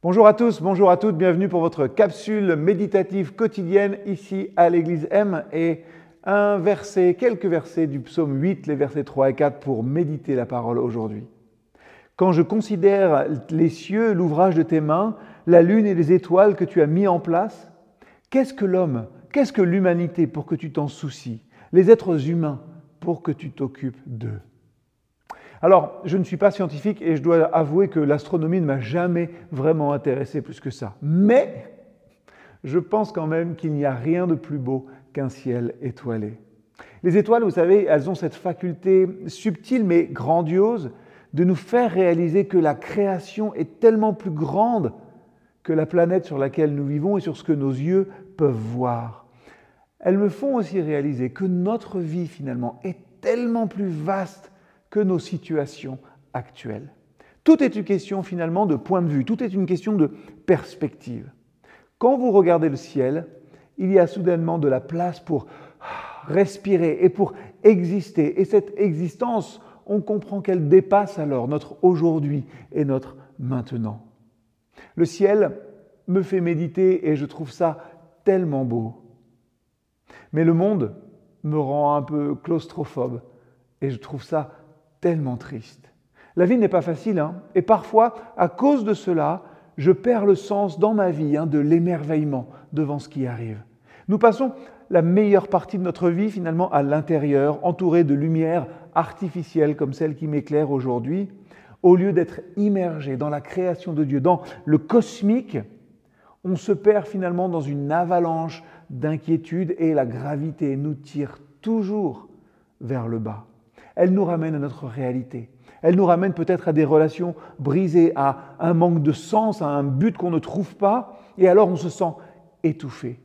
Bonjour à tous, bonjour à toutes, bienvenue pour votre capsule méditative quotidienne ici à l'église M et un verset, quelques versets du psaume 8, les versets 3 et 4 pour méditer la parole aujourd'hui. Quand je considère les cieux, l'ouvrage de tes mains, la lune et les étoiles que tu as mis en place, qu'est-ce que l'homme, qu'est-ce que l'humanité pour que tu t'en soucies, les êtres humains pour que tu t'occupes d'eux? Alors, je ne suis pas scientifique et je dois avouer que l'astronomie ne m'a jamais vraiment intéressé plus que ça. Mais je pense quand même qu'il n'y a rien de plus beau qu'un ciel étoilé. Les étoiles, vous savez, elles ont cette faculté subtile mais grandiose de nous faire réaliser que la création est tellement plus grande que la planète sur laquelle nous vivons et sur ce que nos yeux peuvent voir. Elles me font aussi réaliser que notre vie finalement est tellement plus vaste que nos situations actuelles. Tout est une question finalement de point de vue, tout est une question de perspective. Quand vous regardez le ciel, il y a soudainement de la place pour respirer et pour exister. Et cette existence, on comprend qu'elle dépasse alors notre aujourd'hui et notre maintenant. Le ciel me fait méditer et je trouve ça tellement beau. Mais le monde me rend un peu claustrophobe et je trouve ça tellement triste. La vie n'est pas facile, hein et parfois, à cause de cela, je perds le sens dans ma vie hein, de l'émerveillement devant ce qui arrive. Nous passons la meilleure partie de notre vie finalement à l'intérieur, entouré de lumière artificielle comme celle qui m'éclaire aujourd'hui, au lieu d'être immergé dans la création de Dieu, dans le cosmique, on se perd finalement dans une avalanche d'inquiétude et la gravité nous tire toujours vers le bas elle nous ramène à notre réalité. Elle nous ramène peut-être à des relations brisées, à un manque de sens, à un but qu'on ne trouve pas, et alors on se sent étouffé.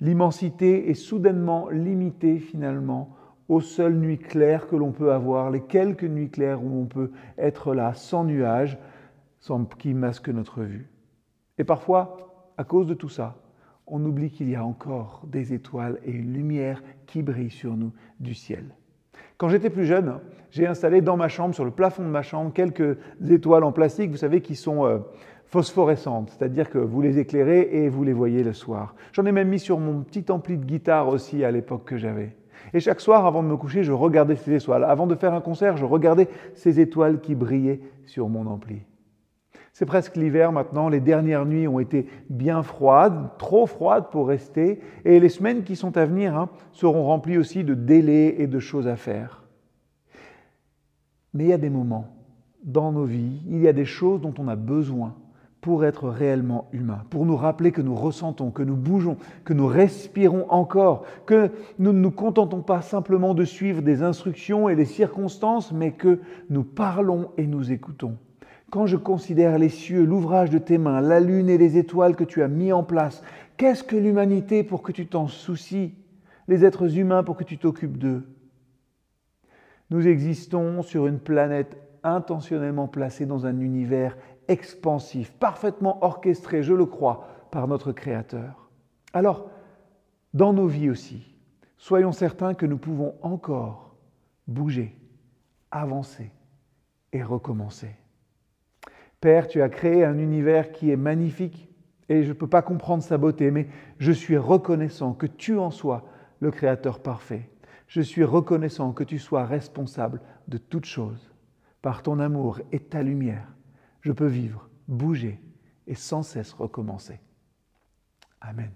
L'immensité est soudainement limitée finalement aux seules nuits claires que l'on peut avoir, les quelques nuits claires où on peut être là sans nuages, sans qui masquent notre vue. Et parfois, à cause de tout ça, on oublie qu'il y a encore des étoiles et une lumière qui brille sur nous du ciel. Quand j'étais plus jeune, j'ai installé dans ma chambre, sur le plafond de ma chambre, quelques étoiles en plastique, vous savez, qui sont euh, phosphorescentes, c'est-à-dire que vous les éclairez et vous les voyez le soir. J'en ai même mis sur mon petit ampli de guitare aussi à l'époque que j'avais. Et chaque soir, avant de me coucher, je regardais ces étoiles. Avant de faire un concert, je regardais ces étoiles qui brillaient sur mon ampli. C'est presque l'hiver maintenant, les dernières nuits ont été bien froides, trop froides pour rester, et les semaines qui sont à venir hein, seront remplies aussi de délais et de choses à faire. Mais il y a des moments dans nos vies, il y a des choses dont on a besoin pour être réellement humain, pour nous rappeler que nous ressentons, que nous bougeons, que nous respirons encore, que nous ne nous contentons pas simplement de suivre des instructions et des circonstances, mais que nous parlons et nous écoutons. Quand je considère les cieux, l'ouvrage de tes mains, la lune et les étoiles que tu as mis en place, qu'est-ce que l'humanité pour que tu t'en soucies? Les êtres humains pour que tu t'occupes d'eux Nous existons sur une planète intentionnellement placée dans un univers expansif, parfaitement orchestré, je le crois, par notre Créateur. Alors, dans nos vies aussi, soyons certains que nous pouvons encore bouger, avancer et recommencer. Père, tu as créé un univers qui est magnifique et je ne peux pas comprendre sa beauté, mais je suis reconnaissant que tu en sois le Créateur parfait. Je suis reconnaissant que tu sois responsable de toutes choses. Par ton amour et ta lumière, je peux vivre, bouger et sans cesse recommencer. Amen.